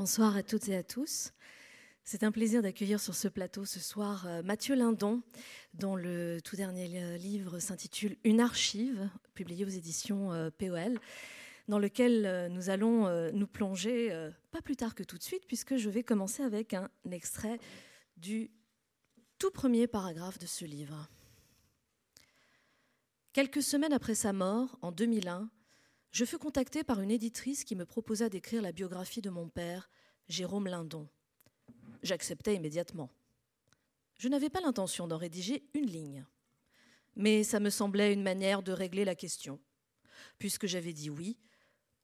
Bonsoir à toutes et à tous. C'est un plaisir d'accueillir sur ce plateau ce soir euh, Mathieu Lindon, dont le tout dernier livre s'intitule Une archive, publié aux éditions euh, POL, dans lequel euh, nous allons nous plonger pas plus tard que tout de suite, puisque je vais commencer avec un extrait du tout premier paragraphe de ce livre. Quelques semaines après sa mort, en 2001, je fus contacté par une éditrice qui me proposa d'écrire la biographie de mon père, Jérôme Lindon. J'acceptai immédiatement. Je n'avais pas l'intention d'en rédiger une ligne, mais ça me semblait une manière de régler la question. Puisque j'avais dit oui,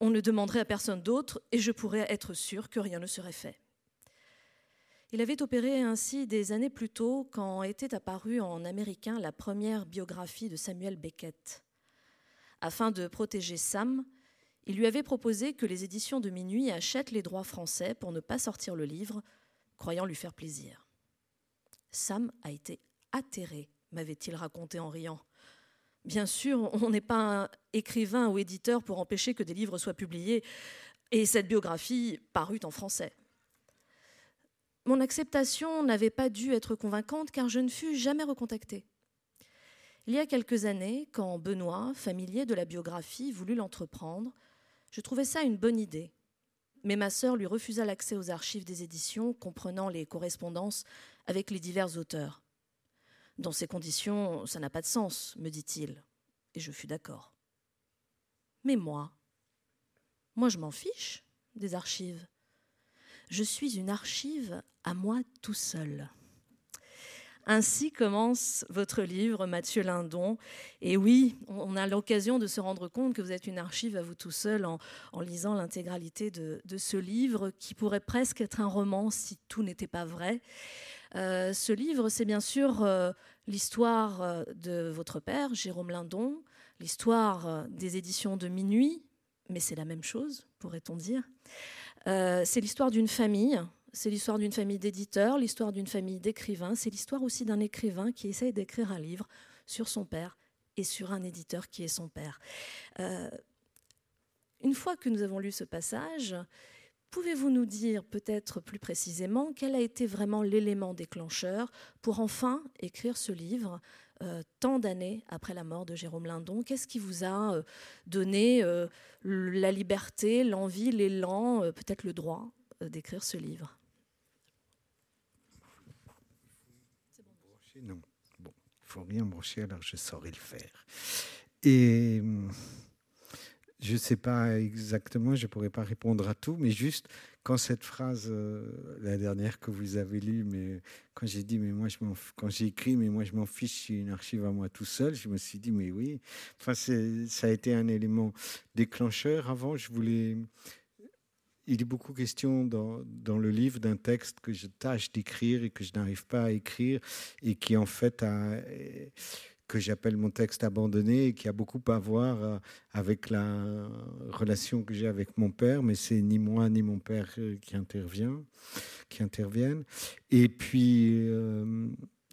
on ne demanderait à personne d'autre et je pourrais être sûr que rien ne serait fait. Il avait opéré ainsi des années plus tôt quand était apparue en américain la première biographie de Samuel Beckett. Afin de protéger Sam, il lui avait proposé que les éditions de Minuit achètent les droits français pour ne pas sortir le livre, croyant lui faire plaisir. Sam a été atterré, m'avait-il raconté en riant. Bien sûr, on n'est pas écrivain ou éditeur pour empêcher que des livres soient publiés, et cette biographie parut en français. Mon acceptation n'avait pas dû être convaincante car je ne fus jamais recontactée. Il y a quelques années, quand Benoît, familier de la biographie, voulut l'entreprendre, je trouvais ça une bonne idée. Mais ma sœur lui refusa l'accès aux archives des éditions, comprenant les correspondances avec les divers auteurs. Dans ces conditions, ça n'a pas de sens, me dit-il, et je fus d'accord. Mais moi, moi je m'en fiche des archives. Je suis une archive à moi tout seul. Ainsi commence votre livre, Mathieu Lindon. Et oui, on a l'occasion de se rendre compte que vous êtes une archive à vous tout seul en, lisant l'intégralité de, ce livre, qui pourrait presque être un roman si tout n'était pas vrai. Euh, ce livre, c'est bien sûr euh, l'histoire euh, de votre père, Jérôme Lindon, l'histoire des éditions de Minuit, mais c'est la même chose, pourrait-on dire. c'est l'histoire d'une famille, c'est l'histoire d'une famille d'éditeurs, l'histoire d'une famille d'écrivains, c'est l'histoire aussi d'un écrivain qui essaye d'écrire un livre sur son père et sur un éditeur qui est son père. Euh, une fois que nous avons lu ce passage, pouvez-vous nous dire peut-être plus précisément quel a été vraiment l'élément déclencheur pour enfin écrire ce livre euh, tant d'années après la mort de Jérôme Lindon? Qu'est-ce qui vous a euh, donné la liberté, l'envie, l'élan, peut-être le droit d'écrire ce livre? Non. Bon, il faut rien brancher, alors je saurais le faire. Et je ne sais pas exactement, je ne pourrais pas répondre à tout, mais juste quand cette phrase, euh, la dernière que vous avez lue, mais quand j'ai dit, mais moi, je quand j'ai écrit, mais moi, je m'en fiche, je une archive à moi tout seul, je me suis dit, mais oui. Enfin, ça a été un élément déclencheur. Avant, je voulais, il est beaucoup question dans, le livre d'un texte que je tâche d'écrire et que je n'arrive pas à écrire et qui en fait que j'appelle mon texte abandonné et qui a beaucoup à voir euh, avec la relation que j'ai avec mon père, mais c'est ni moi ni mon père euh, qui intervient, qui interviennent. Et puis euh,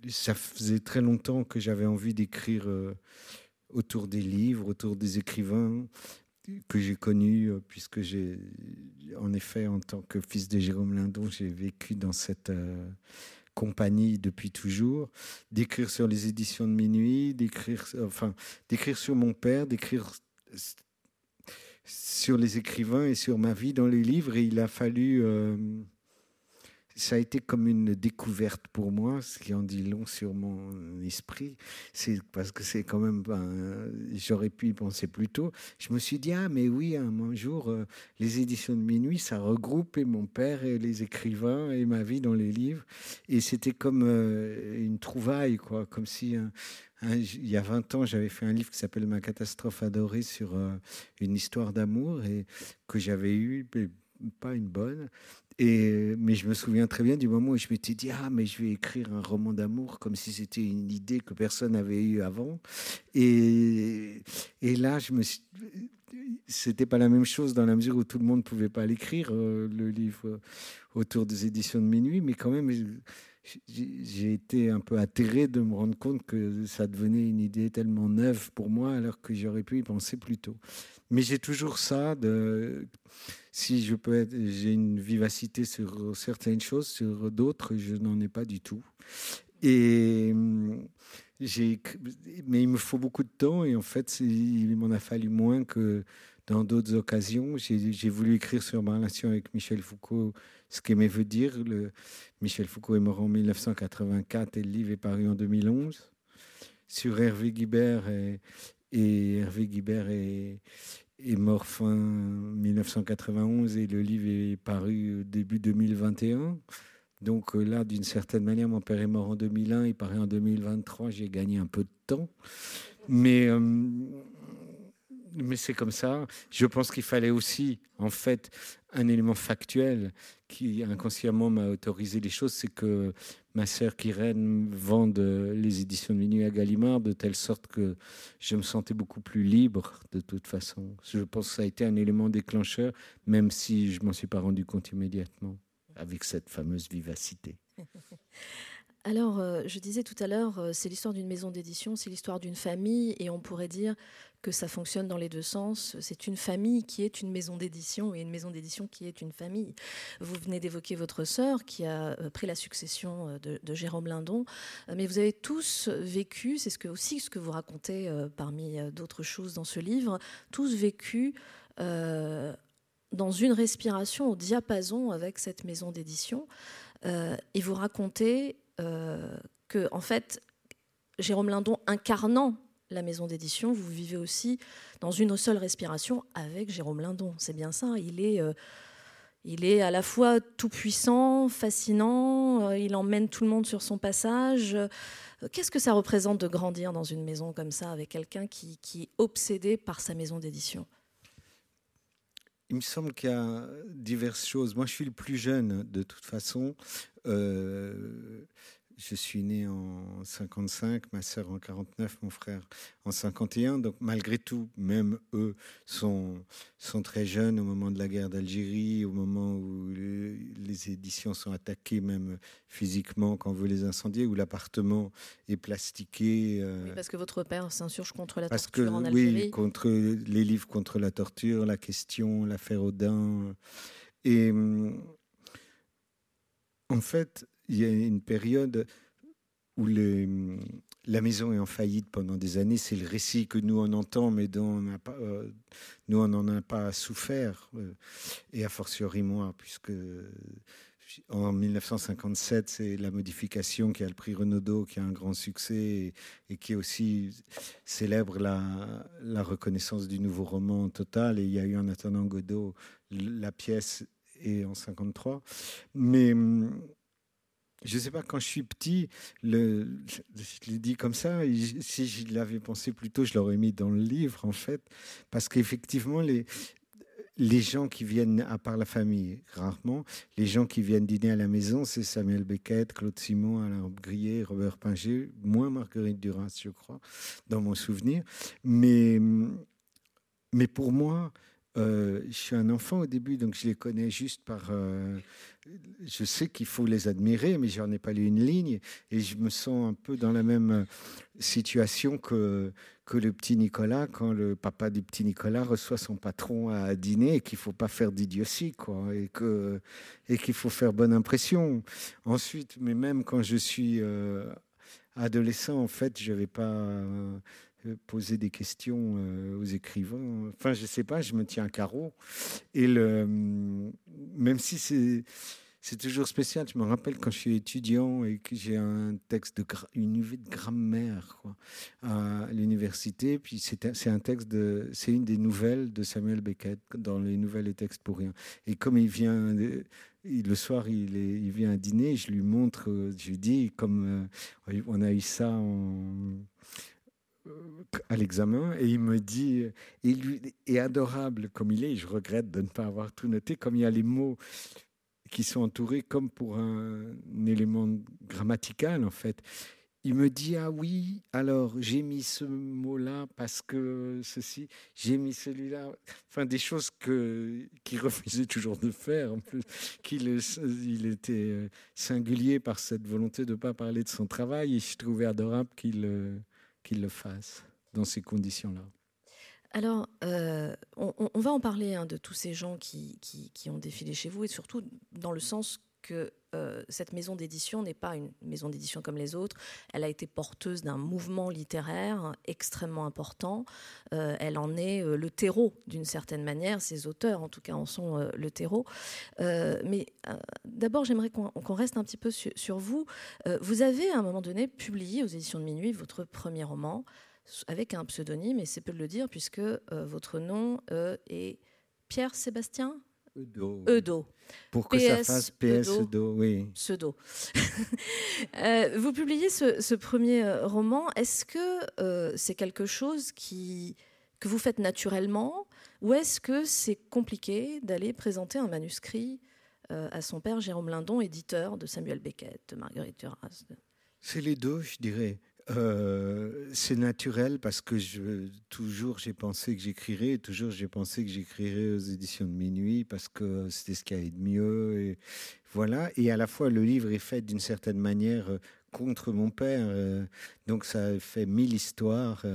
ça faisait très longtemps que j'avais envie d'écrire autour des livres, autour des écrivains, que j'ai connu, euh, puisque j'ai, en effet, en tant que fils de Jérôme Lindon, j'ai vécu dans cette euh, compagnie depuis toujours, d'écrire sur les éditions de minuit, d'écrire, enfin, d'écrire sur mon père, d'écrire sur les écrivains et sur ma vie dans les livres. Et il a fallu euh, ça a été comme une découverte pour moi, ce qui en dit long sur mon esprit. C'est parce que c'est quand même, ben, j'aurais pu y penser plus tôt. Je me suis dit ah mais oui, un jour euh, les éditions de minuit, ça regroupe et mon père et les écrivains et ma vie dans les livres. Et c'était comme euh, une trouvaille quoi, comme si il y a 20 ans, j'avais fait un livre qui s'appelle Ma catastrophe adorée sur euh, une histoire d'amour et que j'avais eu pas une bonne. Et, mais je me souviens très bien du moment où je m'étais dit ah mais je vais écrire un roman d'amour comme si c'était une idée que personne n'avait eue avant. Et, et là je me c'était pas la même chose dans la mesure où tout le monde pouvait pas l'écrire euh, le livre autour des éditions de minuit, mais quand même j'ai été un peu atterré de me rendre compte que ça devenait une idée tellement neuve pour moi alors que j'aurais pu y penser plus tôt. Mais j'ai toujours ça de si je peux être, j'ai une vivacité sur certaines choses, sur d'autres, je n'en ai pas du tout. Et j'ai, mais il me faut beaucoup de temps et en fait, il m'en a fallu moins que dans d'autres occasions. J'ai voulu écrire sur ma relation avec Michel Foucault, ce qu'aimait veut dire. Michel Foucault est mort en 1984 et le livre est paru en 2011. Sur Hervé Guibert, et, et Hervé Guibert est, est mort fin 1991 et le livre est paru début 2021. Donc euh, là, d'une certaine manière, mon père est mort en 2001, il paraît en 2023, j'ai gagné un peu de temps. Mais, euh, mais c'est comme ça. Je pense qu'il fallait aussi, en fait, un élément factuel qui inconsciemment m'a autorisé les choses, c'est que ma sœur Kyrène vend les éditions de Minuit à Gallimard de telle sorte que je me sentais beaucoup plus libre de toute façon. Je pense que ça a été un élément déclencheur, même si je m'en suis pas rendu compte immédiatement avec cette fameuse vivacité. Alors, euh, je disais tout à l'heure, euh, c'est l'histoire d'une maison d'édition, c'est l'histoire d'une famille, et on pourrait dire que ça fonctionne dans les deux sens. C'est une famille qui est une maison d'édition et une maison d'édition qui est une famille. Vous venez d'évoquer votre sœur qui a euh, pris la succession de, Jérôme Lindon, mais vous avez tous vécu, c'est ce que, aussi ce que vous racontez parmi d'autres choses dans ce livre, tous vécu dans une respiration au diapason avec cette maison d'édition. Et vous racontez que, en fait, Jérôme Lindon incarnant la maison d'édition, vous vivez aussi dans une seule respiration avec Jérôme Lindon. C'est bien ça. Il est, euh, il est à la fois tout puissant, fascinant. il emmène tout le monde sur son passage. Qu'est-ce que ça représente de grandir dans une maison comme ça avec quelqu'un qui, qui est obsédé par sa maison d'édition? Il me semble qu'il y a diverses choses. Moi, je suis le plus jeune de toute façon. Euh, je suis né en 55, ma sœur en 49, mon frère en 51. Donc malgré tout, même eux sont, sont très jeunes au moment de la guerre d'Algérie, au moment où les, éditions sont attaquées, même physiquement, quand on veut les incendier, où l'appartement est plastiqué. Euh, parce que votre père s'insurge contre la parce torture en Algérie. Oui, contre les livres contre la torture, la question, l'affaire Audin. Et hum, en fait, il y a une période où la maison est en faillite pendant des années. C'est le récit que nous on entend, mais dont on euh, nous on n'en a pas souffert. Euh, et a fortiori moi, puisque en 1957, c'est la modification qui a le prix Renaudot, qui a un grand succès et, qui aussi célèbre la, reconnaissance du nouveau roman total. Et il y a eu en attendant Godot, la pièce est en 53. Mais je ne sais pas, quand je suis petit, je l'ai dit comme ça, si je l'avais pensé plus tôt, je l'aurais mis dans le livre, en fait, parce qu'effectivement, les, les gens qui viennent, à part la famille, rarement, les gens qui viennent dîner à la maison, c'est Samuel Beckett, Claude Simon, Alain Grillet, Robert Pinger, moins Marguerite Duras, je crois, dans mon souvenir. Mais, mais pour moi, euh, je suis un enfant au début, donc je les connais juste par. Euh, je sais qu'il faut les admirer, mais j'en ai pas lu une ligne, et je me sens un peu dans la même situation que que le petit Nicolas quand le papa du petit Nicolas reçoit son patron à dîner et qu'il faut pas faire d'idiotie, quoi, et que et qu'il faut faire bonne impression. Ensuite, mais même quand je suis euh, adolescent, en fait, je vais pas poser des questions euh, aux écrivains. Enfin, je sais pas, je me tiens à carreau. Et le, même si c'est toujours spécial. Je me rappelle quand je suis étudiant et que j'ai un texte de une UV de grammaire à l'université. Puis c'est un texte de, c'est une des nouvelles de Samuel Beckett dans les nouvelles et textes pour rien. Et comme il vient le soir, il, vient à dîner, je lui montre, je lui dis comme euh, on a eu ça en à l'examen et il me dit, il lui adorable comme il est, je regrette de ne pas avoir tout noté, comme il y a les mots qui sont entourés comme pour un, élément grammatical en fait. Il me dit ah oui alors j'ai mis ce mot là parce que ceci j'ai mis celui-là enfin des choses que qu'il refusait toujours de faire en plus qu'il il était singulier par cette volonté de ne pas parler de son travail et je trouvais adorable qu'il qu'il le fasse dans ces conditions-là. Alors, on, va en parler hein, de tous ces gens qui, qui, ont défilé chez vous, et surtout dans le sens que euh, cette maison d'édition n'est pas une maison d'édition comme les autres. Elle a été porteuse d'un mouvement littéraire extrêmement important. Euh, elle en est euh, le terreau d'une certaine manière. Ses auteurs, en tout cas, en sont le terreau. mais d'abord, j'aimerais qu'on reste un petit peu sur vous. vous avez, à un moment donné, publié aux éditions de Minuit votre premier roman avec un pseudonyme, et c'est peu de le dire, puisque votre nom est Pierre Eudo. Pour que ça fasse PS Eudo, oui. Pseudo. Euh, vous publiez ce, premier euh, roman. Est-ce que euh, c'est quelque chose qui, que vous faites naturellement ou est-ce que c'est compliqué d'aller présenter un manuscrit à son père Jérôme Lindon, éditeur de Samuel Beckett, de Marguerite Duras C'est les deux, je dirais. Euh, c'est naturel parce que toujours j'ai pensé que j'écrirais, toujours j'ai pensé que j'écrirais aux éditions de minuit parce que c'était ce qui allait de mieux. Et voilà. Et à la fois, le livre est fait d'une certaine manière euh, contre mon père. Euh, donc ça fait mille histoires.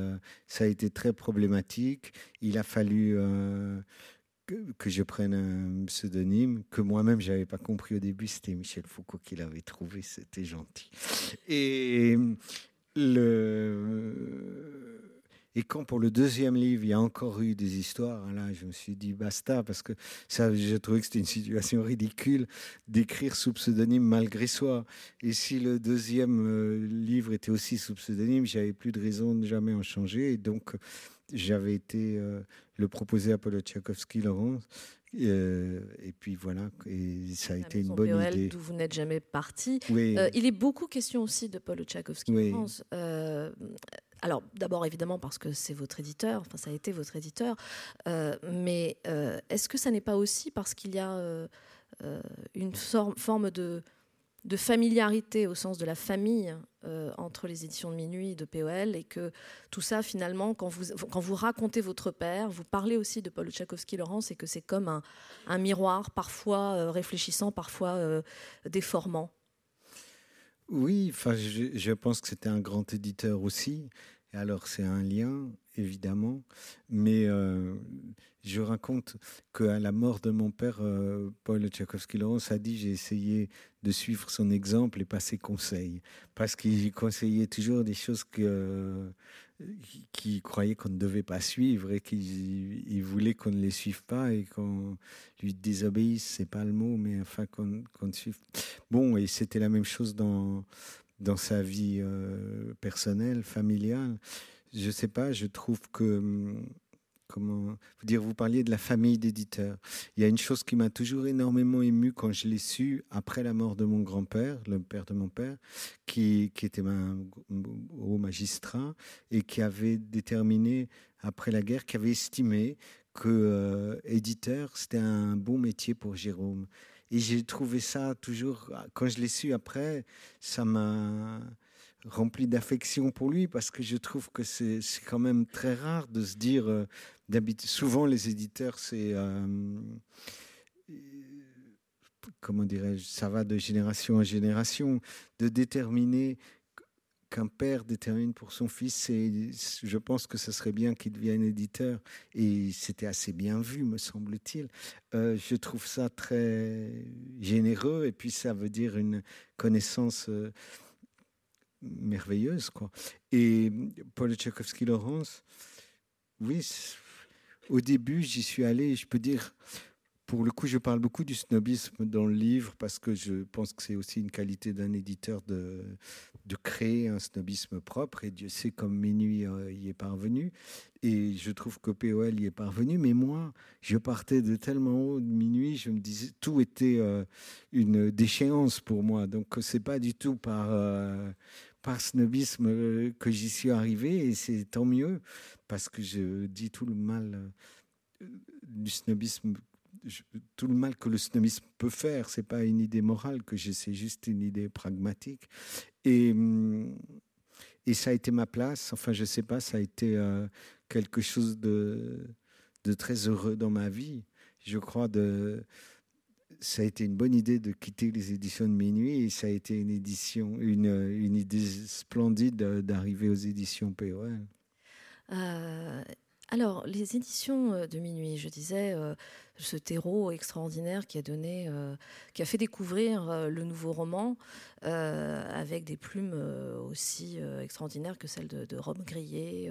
ça a été très problématique. Il a fallu que, je prenne un pseudonyme que moi-même j'avais pas compris au début. C'était Michel Foucault qui l'avait trouvé. C'était gentil. Et le... Et quand pour le deuxième livre, il y a encore eu des histoires, hein, là, je me suis dit basta, parce que ça, j'ai trouvé que c'était une situation ridicule d'écrire sous pseudonyme malgré soi. Et si le deuxième euh, livre était aussi sous pseudonyme, j'avais plus de raison de jamais en changer. Et donc, j'avais été euh, le proposer à Paulo Tchaikovsky, Laurence. Euh, et puis voilà, et ça a été une bonne idée. D'où vous n'êtes jamais parti. Euh, il est beaucoup question aussi de Paul Tchaikovsky oui. France. Euh, alors d'abord évidemment parce que c'est votre éditeur, enfin ça a été votre éditeur, mais est-ce que ça n'est pas aussi parce qu'il y a une forme de de familiarité au sens de la famille euh, entre les éditions de minuit et de POL et que tout ça finalement quand vous, racontez votre père vous parlez aussi de Paul Tchaikovsky-Laurence et que c'est comme un, miroir parfois euh, réfléchissant parfois euh, déformant. Oui je pense que c'était un grand éditeur aussi alors c'est un lien évidemment mais je raconte qu'à la mort de mon père, euh, Paul Tchaikovsky-Laurence a dit j'ai essayé de suivre son exemple et pas ses conseils, parce qu'il conseillait toujours des choses que euh, qu'il croyait qu'on ne devait pas suivre et qu'il voulait qu'on ne les suive pas et qu'on lui désobéisse, c'est pas le mot, mais enfin qu'on qu suive. Bon, et c'était la même chose dans dans sa vie euh, personnelle, familiale. Je sais pas, je trouve que hum, comment vous dire, vous parliez de la famille d'éditeurs. Il y a une chose qui m'a toujours énormément ému quand je l'ai su après la mort de mon grand-père, le père de mon père, qui, qui était un haut magistrat et qui avait déterminé après la guerre, qui avait estimé que euh, éditeur c'était un bon métier pour Jérôme. Et j'ai trouvé ça toujours, quand je l'ai su après, ça m'a rempli d'affection pour lui parce que je trouve que c'est quand même très rare de se dire euh, souvent les éditeurs c'est euh, comment dirais-je ça va de génération en génération de déterminer qu'un père détermine pour son fils je pense que ce serait bien qu'il devienne éditeur et c'était assez bien vu me semble-t-il euh, je trouve ça très généreux et puis ça veut dire une connaissance merveilleuse. Quoi. Et Paul Tchaikovsky-Laurence, oui, au début, j'y suis allé, je peux dire, pour le coup, je parle beaucoup du snobisme dans le livre parce que je pense que c'est aussi une qualité d'un éditeur de, de créer un snobisme propre et Dieu sait comme Minuit euh, y est parvenu. Et je trouve que POL y est parvenu, mais moi, je partais de tellement haut de Minuit, je me disais, tout était euh, une déchéance pour moi. Donc, c'est pas du tout par. Euh, par snobisme que j'y suis arrivé et c'est tant mieux parce que je dis tout le mal du snobisme tout le mal que le snobisme peut faire c'est pas une idée morale que j'ai c'est juste une idée pragmatique. Et ça a été ma place. Enfin je sais pas ça a été euh, quelque chose de très heureux dans ma vie. Je crois de ça a été une bonne idée de quitter les éditions de minuit et ça a été une édition, une idée splendide d'arriver aux éditions POL. Euh, Alors, les éditions de minuit, je disais, ce terreau extraordinaire qui a a fait découvrir le nouveau roman avec des plumes aussi extraordinaires que celles de, de Rome Grillet,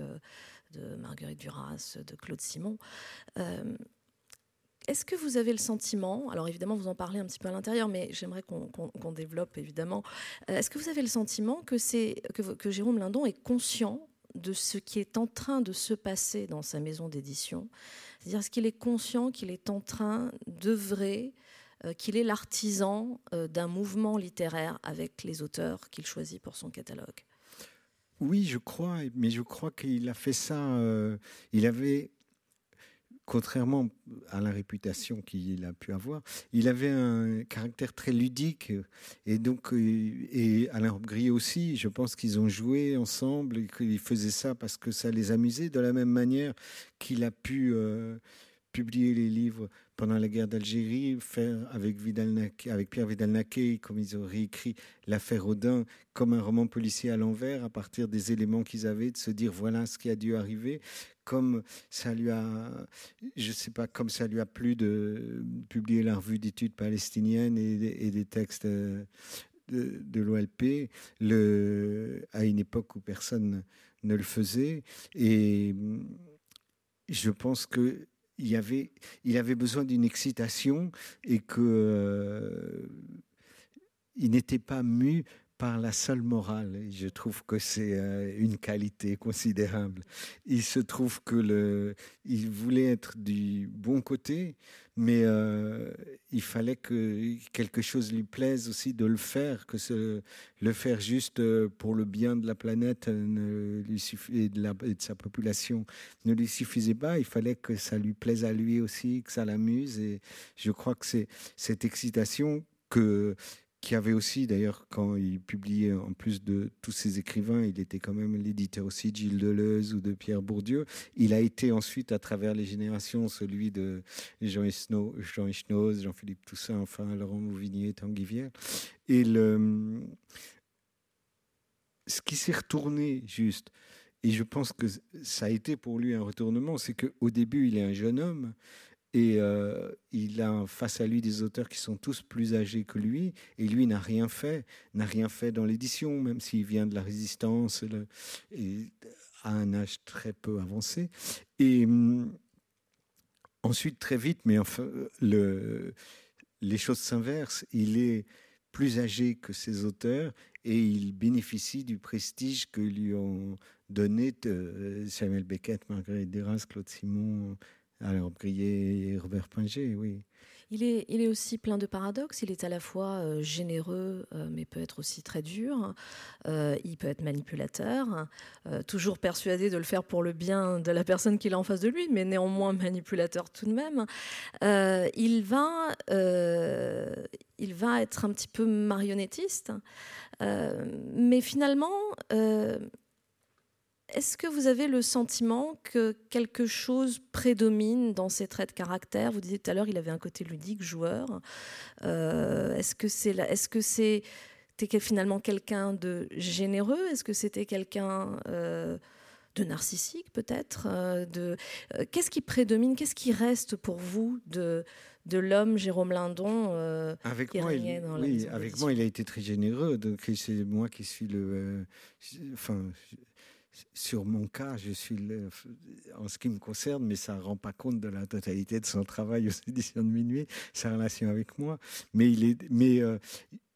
de Marguerite Duras, de Claude Simon. Est-ce que vous avez le sentiment, alors évidemment vous en parlez un petit peu à l'intérieur, mais j'aimerais qu'on développe évidemment, euh, est-ce que vous avez le sentiment que Jérôme Lindon est conscient de ce qui est en train de se passer dans sa maison d'édition C'est-à-dire, est-ce qu'il est conscient qu'il est en train d'œuvrer, euh, qu'il est l'artisan euh, d'un mouvement littéraire avec les auteurs qu'il choisit pour son catalogue? Oui, je crois, mais je crois qu'il a fait ça. il avait contrairement à la réputation qu'il a pu avoir, il avait un caractère très ludique. Et donc, euh, et Alain Gris aussi, je pense qu'ils ont joué ensemble et qu'ils faisaient ça parce que ça les amusait, de la même manière qu'il a pu euh, publier les livres pendant la guerre d'Algérie, faire avec, Pierre Vidal-Naquet, comme ils auraient écrit l'affaire Audin, comme un roman policier à l'envers, à partir des éléments qu'ils avaient, de se dire voilà ce qui a dû arriver, comme ça lui a, je sais pas, comme ça lui a plu de publier la revue d'études palestiniennes et, des textes euh, de l'OLP, à une époque où personne ne le faisait. Et je pense que il, avait, il avait besoin d'une excitation et que euh, il n'était pas mu par la seule morale. je trouve que c'est euh, une qualité considérable. Il se trouve que le, il voulait être du bon côté, mais euh, il fallait que quelque chose lui plaise aussi de le faire, que le faire juste euh, pour le bien de la planète la, et de sa population ne lui suffisait pas. Il fallait que ça lui plaise à lui aussi, que ça l'amuse. Et je crois que c'est cette excitation que qui avait aussi, d'ailleurs, quand il publiait, en plus de tous ses écrivains, il était quand même l'éditeur aussi de Gilles Deleuze ou de Pierre Bourdieu. Il a été ensuite, à travers les générations, celui de Jean Echnoz, Jean-Philippe Toussaint, enfin Laurent Mouvignier, Tanguy Vière. Et le, ce qui s'est retourné juste, et je pense que ça a été pour lui un retournement, c'est qu'au début, il est un jeune homme, et euh, il a face à lui des auteurs qui sont tous plus âgés que lui, et lui n'a rien fait, n'a rien fait dans l'édition, même s'il vient de la résistance, et à un âge très peu avancé. Et hum, ensuite, très vite, mais enfin, le, les choses s'inversent. Il est plus âgé que ses auteurs et il bénéficie du prestige que lui ont donné euh, Samuel Beckett, Marguerite Duras, Claude Simon, alors, Brier et Robert Pinger, oui. Il est, il est aussi plein de paradoxes. Il est à la fois euh, généreux, euh, mais peut être aussi très dur. Euh, il peut être manipulateur, toujours persuadé de le faire pour le bien de la personne qu'il a en face de lui, mais néanmoins manipulateur tout de même. il, va, il va être un petit peu marionnettiste, mais finalement est-ce que vous avez le sentiment que quelque chose prédomine dans ses traits de caractère? Vous disiez tout à l'heure, il avait un côté ludique, joueur. Euh, est-ce que c'est est-ce que c'est finalement quelqu'un de généreux? Est-ce que c'était quelqu'un euh, de narcissique peut-être? Euh, De qu'est-ce qui prédomine? Qu'est-ce qui reste pour vous de de l'homme Jérôme Lindon avec moi, il, oui, avec moi, il a été très généreux. Donc c'est moi qui suis le, enfin, sur mon cas, je suis en ce qui me concerne, mais ça ne rend pas compte de la totalité de son travail aux éditions de minuit, sa relation avec moi. Mais, il est, mais euh,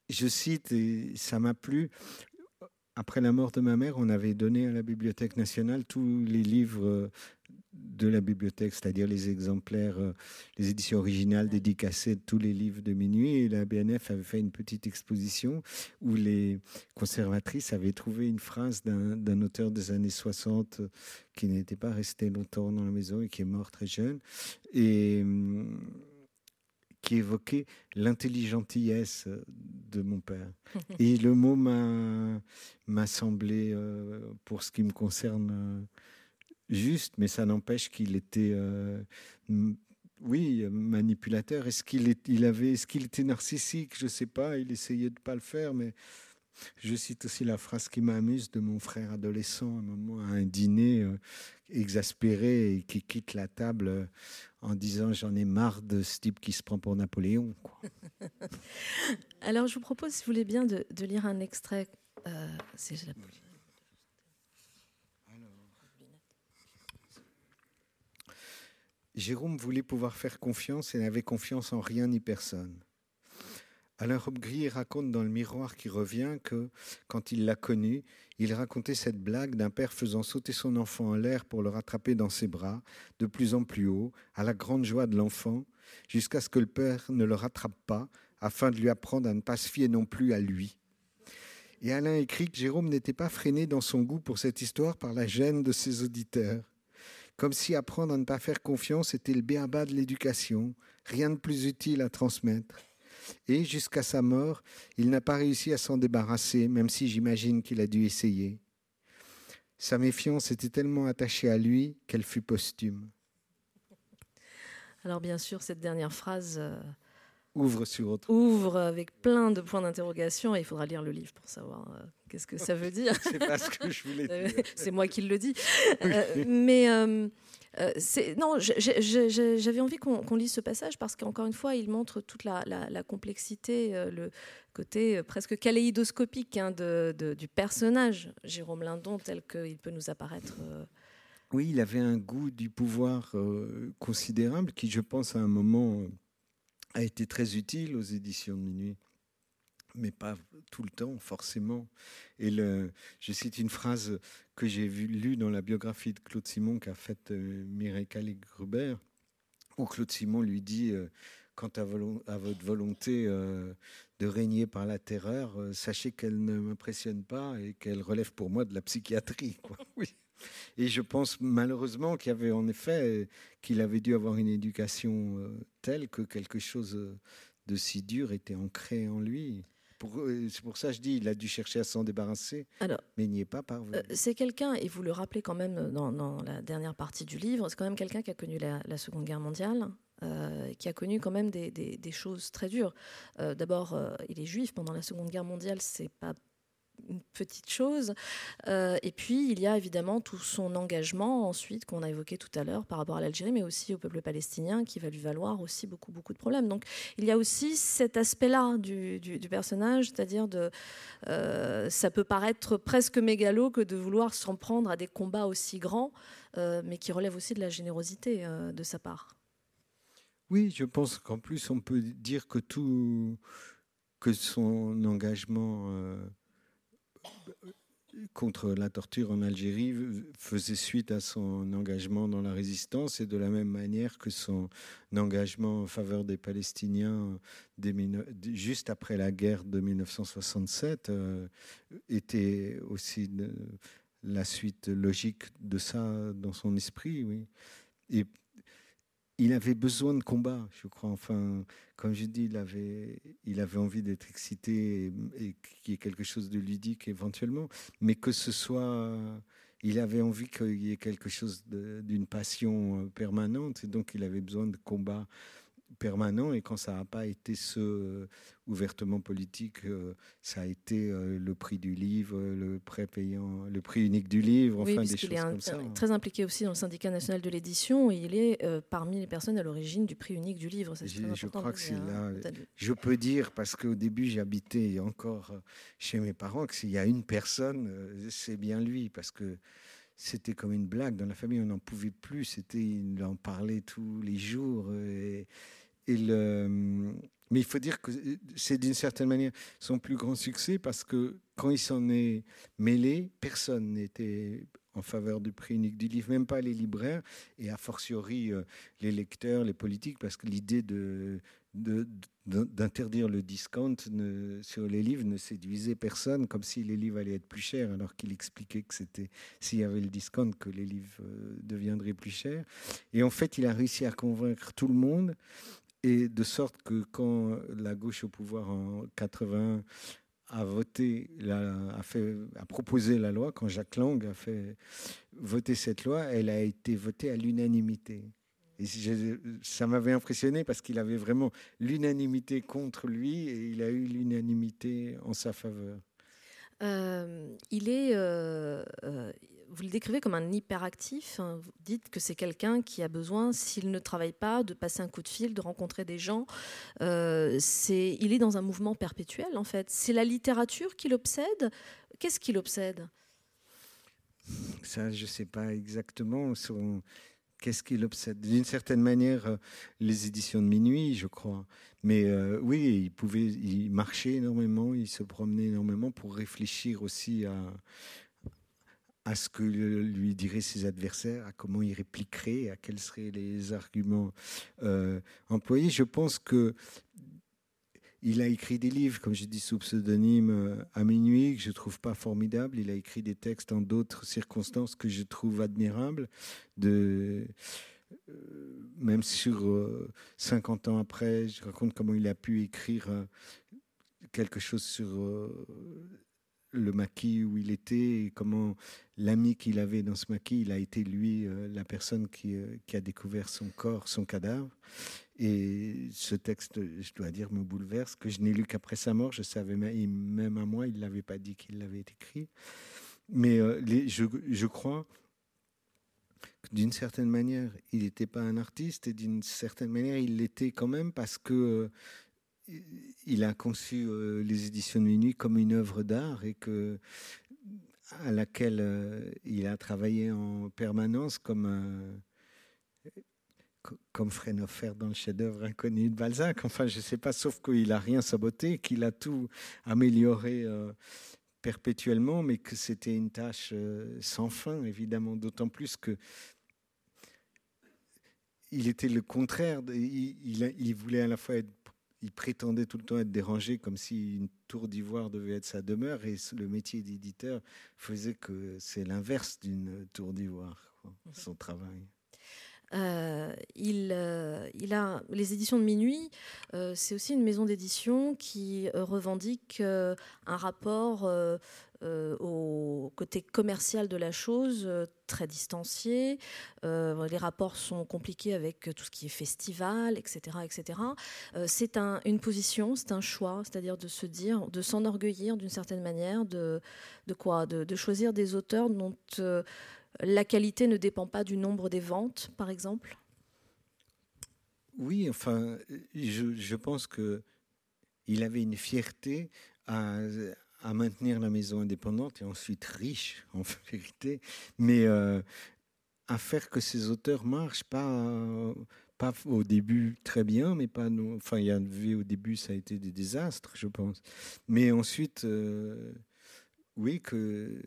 je cite, et ça m'a plu, après la mort de ma mère, on avait donné à la Bibliothèque nationale tous les livres de la bibliothèque, c'est-à-dire les exemplaires, euh, les éditions originales dédicacées de tous les livres de minuit. Et la BNF avait fait une petite exposition où les conservatrices avaient trouvé une phrase d'un auteur des années 60 euh, qui n'était pas resté longtemps dans la maison et qui est mort très jeune. Et hum, qui évoquait l'intelligentillesse de mon père. Et le mot m'a semblé, euh, pour ce qui me concerne, juste, mais ça n'empêche qu'il était, euh, oui, manipulateur. Est-ce qu'il il avait, est-ce qu'il était narcissique? Je sais pas. Il essayait de pas le faire, mais Je cite aussi la phrase qui m'amuse de mon frère adolescent, à un moment, à un dîner euh, exaspéré et qui quitte la table euh, en disant J'en ai marre de ce type qui se prend pour Napoléon. Alors, je vous propose, si vous voulez bien, de, lire un extrait. Euh, Jérôme voulait pouvoir faire confiance et n'avait confiance en rien ni personne. Alain Robbe-Gris raconte dans Le miroir qui revient que, quand il l'a connu, il racontait cette blague d'un père faisant sauter son enfant en l'air pour le rattraper dans ses bras, de plus en plus haut, à la grande joie de l'enfant, jusqu'à ce que le père ne le rattrape pas, afin de lui apprendre à ne pas se fier non plus à lui. Et Alain écrit que Jérôme n'était pas freiné dans son goût pour cette histoire par la gêne de ses auditeurs. Comme si apprendre à ne pas faire confiance était le béaba de l'éducation, rien de plus utile à transmettre et jusqu'à sa mort, il n'a pas réussi à s'en débarrasser, même si j'imagine qu'il a dû essayer. Sa méfiance était tellement attachée à lui qu'elle fut posthume. Alors bien sûr, cette dernière phrase euh, ouvre sur autre. Ouvre avec plein de points d'interrogation et il faudra lire le livre pour savoir euh, qu'est-ce que ça veut dire. C'est pas ce que je voulais dire. C'est moi qui le dis. Euh, mais euh, non, j'avais envie qu'on lise ce passage parce qu'encore une fois, il montre toute la, complexité, euh, le côté euh, presque kaléidoscopique hein, du personnage Jérôme Lindon tel qu'il peut nous apparaître. Oui, il avait un goût du pouvoir considérable qui, je pense, à un moment a été très utile aux éditions de minuit mais pas tout le temps, forcément. Et le, je cite une phrase que j'ai lue dans la biographie de Claude Simon qu'a faite euh, Mireille Calais-Gruber, où Claude Simon lui dit euh, Quant à, à, votre volonté euh, de régner par la terreur, euh, sachez qu'elle ne m'impressionne pas et qu'elle relève pour moi de la psychiatrie. Quoi. Oui. Et je pense malheureusement qu'il avait en effet qu'il avait dû avoir une éducation telle que quelque chose de si dur était ancré en lui. Euh, c'est pour ça que je dis il a dû chercher à s'en débarrasser, mais il n'y est pas parvenu. Euh, c'est quelqu'un, et vous le rappelez quand même dans, la dernière partie du livre, c'est quand même quelqu'un qui a connu la, Seconde Guerre mondiale, euh, qui a connu quand même des, choses très dures. D'abord, il est juif pendant la Seconde Guerre mondiale, c'est pas petite chose. Euh, et puis, il y a évidemment tout son engagement ensuite qu'on a évoqué tout à l'heure par rapport à l'Algérie, mais aussi au peuple palestinien, qui va lui valoir aussi beaucoup, beaucoup de problèmes. Donc, il y a aussi cet aspect-là du, personnage, c'est-à-dire de, euh, ça peut paraître presque mégalo que de vouloir s'en prendre à des combats aussi grands, euh, mais qui relèvent aussi de la générosité de sa part. Oui, je pense qu'en plus, on peut dire que tout, que son engagement contre la torture en Algérie faisait suite à son engagement dans la résistance et de la même manière que son engagement en faveur des Palestiniens juste après la guerre de 1967 euh, était aussi la suite logique de ça dans son esprit. Oui. Il avait besoin de combat, je crois. Enfin, comme je dis, il avait, il avait envie d'être excité et, qu'il y ait quelque chose de ludique éventuellement, mais que ce soit, il avait envie qu'il y ait quelque chose d'une passion euh, permanente, et donc il avait besoin de combat permanent. Et quand ça n'a pas été ce euh, ouvertement politique, euh, ça a été euh, le prix du livre, le prêt payant, le prix unique du livre, enfin des choses est comme ça. Très impliqué aussi dans le syndicat national de l'édition. Il est parmi les personnes à l'origine du prix unique du livre. je crois que c'est là. Je peux dire parce qu'au début j'habitais encore chez mes parents que s'il y a une personne, c'est bien lui parce que c'était comme une blague dans la famille, on n'en pouvait plus. C'était, il en parlait tous les jours. Et, mais il faut dire que c'est d'une certaine manière son plus grand succès parce que quand il s'en est mêlé, personne n'était en faveur du prix unique du livre, même pas les libraires et a fortiori euh, les lecteurs, les politiques, parce que l'idée de, d'interdire le discount sur les livres ne séduisait personne, comme si les livres allaient être plus chers, alors qu'il expliquait que c'était s'il y avait le discount que les livres euh, deviendraient plus chers. Et en fait, il a réussi à convaincre tout le monde et de sorte que quand la gauche au pouvoir en 80 a voté, a, proposé la loi, quand Jacques Lang a fait voter cette loi, elle a été votée à l'unanimité. Et ça m'avait impressionné parce qu'il avait vraiment l'unanimité contre lui et il a eu l'unanimité en sa faveur. il est, vous le décrivez comme un hyperactif. Hein. Vous dites que c'est quelqu'un qui a besoin, s'il ne travaille pas, de passer un coup de fil, de rencontrer des gens. c'est, il est dans un mouvement perpétuel, en fait. C'est la littérature qui l'obsède? Qu'est-ce qui l'obsède? Ça, je ne sais pas exactement. Qu'est-ce qui l'obsède D'une certaine manière, euh, les éditions de minuit, je crois. Mais euh, oui, il pouvait, il marchait énormément, il se promenait énormément pour réfléchir aussi à, à ce que lui diraient ses adversaires, à comment il répliquerait, à quels seraient les arguments euh, employés. Je pense que il a écrit des livres, comme j'ai dit, sous pseudonyme euh, à minuit, que je trouve pas formidables. Il a écrit des textes en d'autres circonstances que je trouve admirables. Euh, même sur 50 ans après, je raconte comment il a pu écrire quelque chose sur le maquis où il était et comment l'ami qu'il avait dans ce maquis, il a été lui euh, la personne qui, euh, qui, a découvert son corps, son cadavre. Et ce texte, je dois dire, me bouleverse, que je n'ai lu qu'après sa mort. Je savais même à moi, il ne l'avait pas dit qu'il l'avait écrit. Mais euh, je, je, crois que d'une certaine manière, il n'était pas un artiste et d'une certaine manière, il l'était quand même parce que il a conçu euh, les éditions de minuit comme une œuvre d'art et que à laquelle euh, il a travaillé en permanence comme euh, comme dans le chef-d'œuvre inconnu de Balzac. Enfin, je ne sais pas, sauf qu'il a rien saboté, qu'il a tout amélioré perpétuellement, mais que c'était une tâche sans fin, évidemment, d'autant plus que il était le contraire. il, il, voulait à la fois être il prétendait tout le temps être dérangé, comme si une tour d'ivoire devait être sa demeure, et le métier d'éditeur faisait que c'est l'inverse d'une tour d'ivoire, mhm. son travail. Euh, euh, il, a les éditions de minuit. Euh, c'est aussi une maison d'édition qui revendique un rapport au côté commercial de la chose très distancié. les rapports sont compliqués avec tout ce qui est festival, etc., etc. c'est un, une position, c'est un choix, c'est-à-dire de se dire, de s'enorgueillir d'une certaine manière, de, quoi, de, choisir des auteurs dont la qualité ne dépend pas du nombre des ventes, par exemple? Oui, enfin, je, pense que il avait une fierté à, maintenir la maison indépendante et ensuite riche, en vérité, mais euh, à faire que ces auteurs marchent, pas, pas au début très bien, mais pas non. Enfin, il y avait au début, ça a été des désastres, je pense. Mais ensuite, euh, oui, que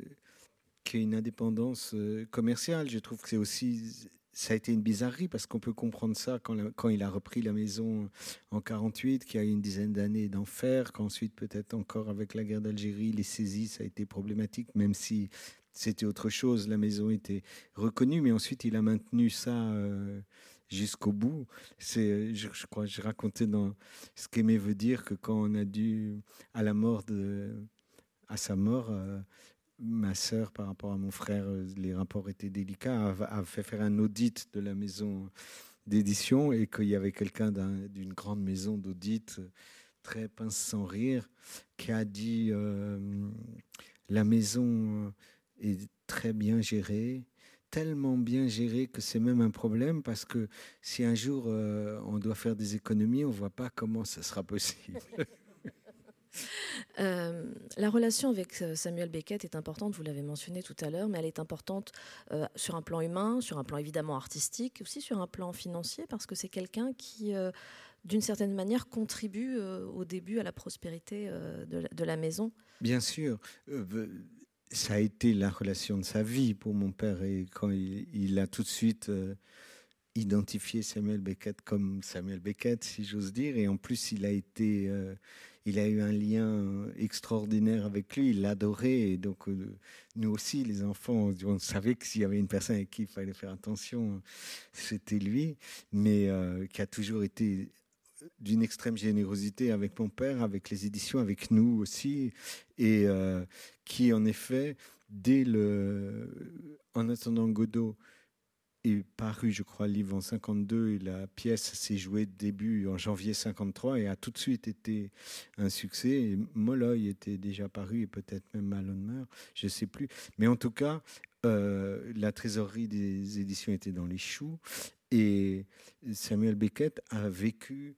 qui est une indépendance euh, commerciale. Je trouve que c'est aussi ça a été une bizarrerie parce qu'on peut comprendre ça quand, quand, il a repris la maison en 48, qu'il y a eu une dizaine d'années d'enfer, qu'ensuite peut-être encore avec la guerre d'Algérie, les saisies, ça a été problématique, même si c'était autre chose, la maison était reconnue, mais ensuite il a maintenu ça euh, jusqu'au bout. C'est, je, crois, je racontais dans ce qu'Aimé veut dire que quand on a dû, à la mort de, à sa mort, euh, ma sœur, par rapport à mon frère, euh, les rapports étaient délicats, a, fait faire un audit de la maison d'édition et qu'il y avait quelqu'un d'une grande maison d'audit, très pince sans rire, qui a dit euh, la maison est très bien gérée, tellement bien gérée que c'est même un problème parce que si un jour euh, on doit faire des économies, on voit pas comment ça sera possible. Euh, la relation avec euh, Samuel Beckett est importante, vous l'avez mentionné tout à l'heure, mais elle est importante euh, sur un plan humain, sur un plan évidemment artistique, aussi sur un plan financier, parce que c'est quelqu'un qui, d'une certaine manière, contribue au début à la prospérité de la, maison. Bien sûr. ça a été la relation de sa vie pour mon père, et quand il, a tout de suite identifié Samuel Beckett comme Samuel Beckett, si j'ose dire, et en plus il a été il a eu un lien extraordinaire avec lui, il l'adorait. Et donc, euh, nous aussi, les enfants, on savait que s'il y avait une personne avec qui il fallait faire attention, c'était lui, mais euh, qui a toujours été d'une extrême générosité avec mon père, avec les éditions, avec nous aussi, et euh, qui, en effet, dès le. En attendant Godot, est paru, je crois, livre en 52 et la pièce s'est jouée début en janvier 53 et a tout de suite été un succès. Et Molloy était déjà paru et peut-être même Malone je ne sais plus. Mais en tout cas, euh, la trésorerie des éditions était dans les choux et Samuel Beckett a vécu,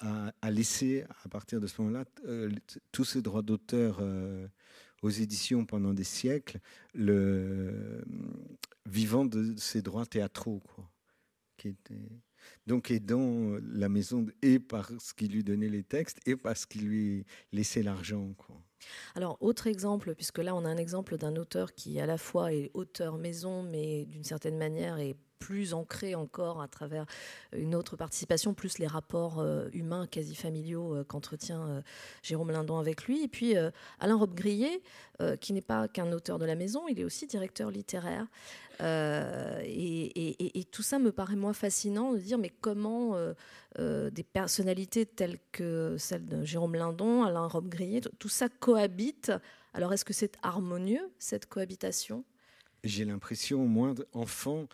a, laissé à partir de ce moment-là euh, tous ses droits d'auteur. Euh, éditions pendant des siècles, le, vivant de ses droits théâtraux, quoi, qui était donc aidant la maison et parce qu'il lui donnait les textes et parce qu'il lui laissait l'argent. Quoi. Alors, autre exemple, puisque là on a un exemple d'un auteur qui à la fois est auteur maison, mais d'une certaine manière est plus ancré encore à travers une autre participation, plus les rapports euh, humains quasi familiaux euh, qu'entretient euh, Jérôme Lindon avec lui. Et puis Alain Robbe-Grillet, qui n'est pas qu'un auteur de la maison, il est aussi directeur littéraire. Et, tout ça me paraît moins fascinant de dire mais comment des personnalités telles que celle de Jérôme Lindon, Alain Robbe-Grillet, tout ça cohabite. Alors est-ce que c'est harmonieux, cette cohabitation? J'ai l'impression, moi, enfant,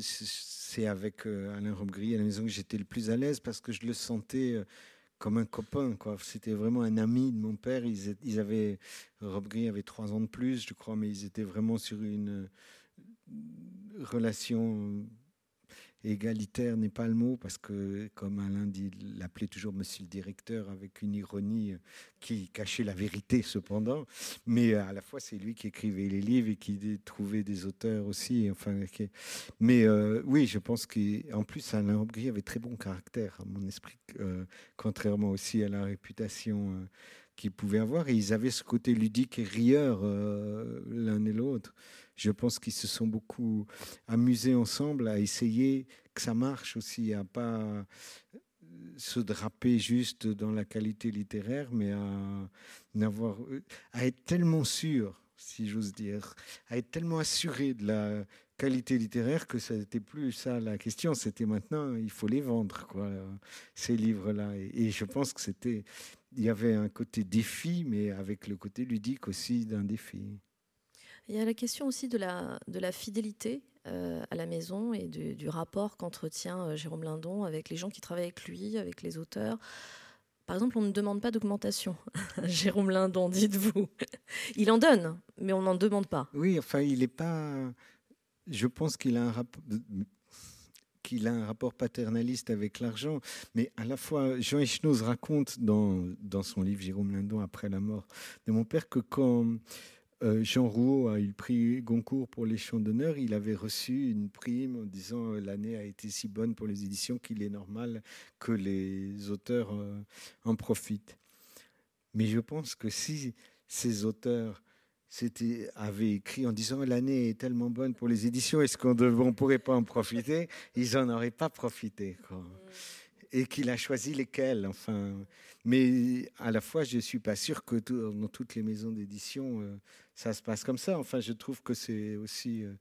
c'est avec euh, Alain Robbe-Grillet à la maison que j'étais le plus à l'aise parce que je le sentais euh, comme un copain. Quoi. C'était vraiment un ami de mon père. Ils, ils avaient, Robbe-Grillet avait trois ans de plus, je crois, mais ils étaient vraiment sur une relation égalitaire n'est pas le mot, parce que, comme Alain l'appelait toujours monsieur le directeur avec une ironie euh, qui cachait la vérité cependant. Mais euh, à la fois, c'est lui qui écrivait les livres et qui trouvait des auteurs aussi. Enfin, Mais euh, oui, je pense qu'en plus, Alain Aubry avait très bon caractère, à mon esprit, contrairement aussi à la réputation qu'ils pouvaient avoir. Et ils avaient ce côté ludique et rieur l'un et l'autre je pense qu'ils se sont beaucoup amusés ensemble à essayer que ça marche aussi, à pas se draper juste dans la qualité littéraire, mais à, n'avoir, à être tellement sûr, si j'ose dire, à être tellement assuré de la qualité littéraire que ça n'était plus ça la question, c'était maintenant, il faut les vendre, quoi, ces livres-là. Et, et je pense que c'était, il y avait un côté défi, mais avec le côté ludique aussi d'un défi. Il y a la question aussi de la, fidélité euh, à la maison et du, rapport qu'entretient euh, Jérôme Lindon avec les gens qui travaillent avec lui, avec les auteurs. Par exemple, on ne demande pas d'augmentation. Jérôme Lindon, dites-vous. Il en donne, mais on n'en demande pas. Oui, enfin, il n'est pas. Je pense qu'il a un rapport paternaliste avec l'argent, mais à la fois, Jean Echnoz raconte dans, son livre Jérôme Lindon, après la mort de mon père, que quand Jean Rouault a eu le prix Goncourt pour les chants d'honneur. Il avait reçu une prime en disant euh, l'année a été si bonne pour les éditions qu'il est normal que les auteurs euh, en profitent. Mais je pense que si ces auteurs avaient écrit en disant l'année est tellement bonne pour les éditions, est-ce qu'on ne pourrait pas en profiter? Ils n'en auraient pas profité. Quoi. Mm. Et qu'il a choisi lesquels, enfin. Mais à la fois, je ne suis pas sûr que dans toutes les maisons d'édition, ça se passe comme ça. Enfin, je trouve que c'est aussi euh,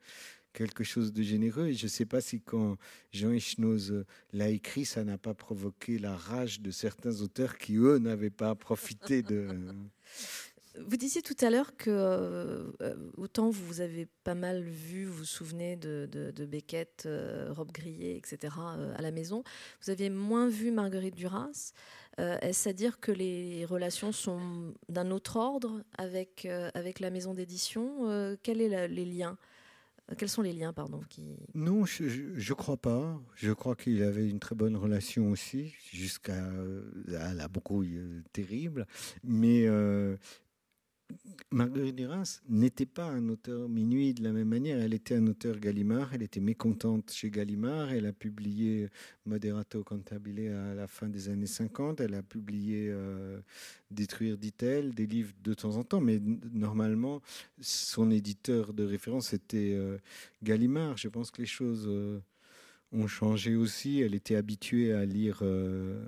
quelque chose de généreux. Et je ne sais pas si quand Jean Echnoz euh, l'a écrit, ça n'a pas provoqué la rage de certains auteurs qui, eux, n'avaient pas profité de... Vous disiez tout à l'heure que euh, autant vous avez pas mal vu, vous vous souvenez de, Beckett, Rob Grillet, etc. à la maison. Vous aviez moins vu Marguerite Duras. Euh, est-ce à dire que les relations sont d'un autre ordre avec, euh, avec la maison d'édition euh, Quels sont les liens. Non, je ne crois pas. Je crois qu'il avait une très bonne relation aussi, jusqu'à la brouille terrible. Mais Marguerite Duras n'était pas un auteur minuit de la même manière. Elle était un auteur Gallimard. Elle était mécontente chez Gallimard. Elle a publié Moderato Cantabile à la fin des années 50. Elle a publié euh, Détruire, dit-elle, des livres de temps en temps. Mais normalement, son éditeur de référence était euh, Gallimard. Je pense que les choses. Euh, ont changé aussi. Elle était habituée à lire,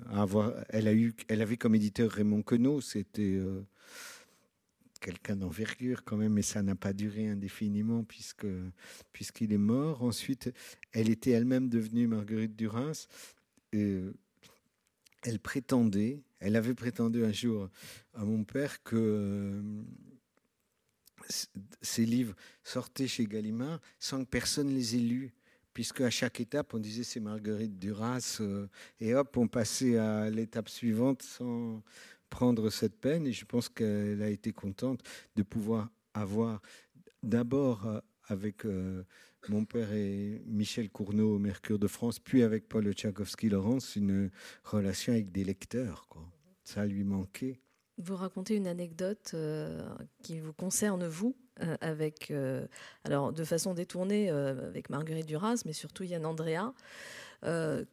à avoir. Elle a eu, elle avait comme éditeur Raymond Queneau. C'était quelqu'un d'envergure quand même, mais ça n'a pas duré indéfiniment puisque puisqu'il est mort. Ensuite, elle était elle-même devenue Marguerite Duras. Et elle prétendait, elle avait prétendu un jour à mon père que euh, ses livres sortaient chez Gallimard sans que personne les ait lus puisque à chaque étape, on disait c'est Marguerite Duras, euh, et hop, on passait à l'étape suivante sans prendre cette peine. Et je pense qu'elle a été contente de pouvoir avoir d'abord euh, avec euh, mon père et Michel Cournot au Mercure de France, puis avec Paul Tchaikovsky-Laurence, une relation avec des lecteurs. Quoi. Ça lui manquait. Vous racontez une anecdote qui vous concerne, vous, euh, avec, euh, alors de façon détournée euh, avec Marguerite Duras, mais surtout Yann Andrea,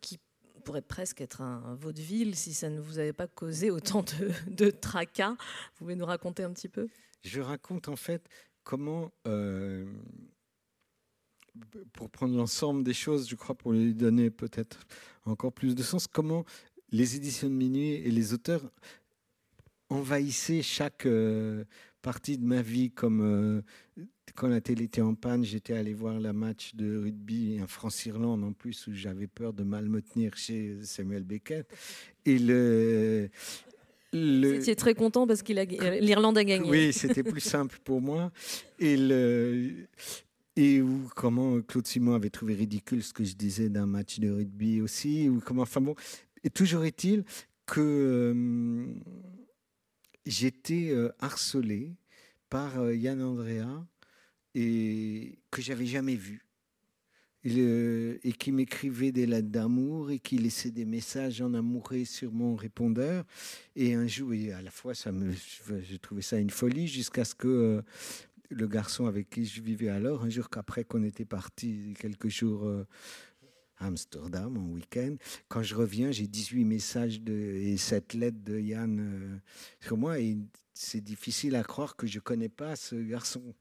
qui pourrait presque être un, vaudeville si ça ne vous avait pas causé autant de, tracas. Vous pouvez nous raconter un petit peu? Je raconte en fait comment, pour prendre l'ensemble des choses, je crois, pour lui donner peut-être encore plus de sens, comment les éditions de minuit et les auteurs envahissaient chaque partie de ma vie, comme euh, quand la télé était en panne, j'étais allé voir la match de rugby en France-Irlande en plus, où j'avais peur de mal me tenir chez Samuel Beckett. Et le. le... C'était très content parce que l'Irlande a gagné. Oui, c'était plus simple pour moi. Et le. Et où, comment Claude Simon avait trouvé ridicule ce que je disais d'un match de rugby aussi, ou comment, enfin bon, et toujours est-il que euh, j'étais euh, harcelé par euh, Yann Andrea et que j'avais jamais vu. Euh, et qui m'écrivait des lettres d'amour et qui laissait des messages en amoureux sur mon répondeur. Et un jour, et à la fois, ça me, j'ai trouvé ça une folie jusqu'à ce que le garçon avec qui je vivais alors, un jour qu'après qu'on était parti quelques jours Amsterdam en week-end. Quand je reviens, j'ai 18 messages de, et cette lettre de Yann euh, sur moi. C'est difficile à croire que je ne connais pas ce garçon.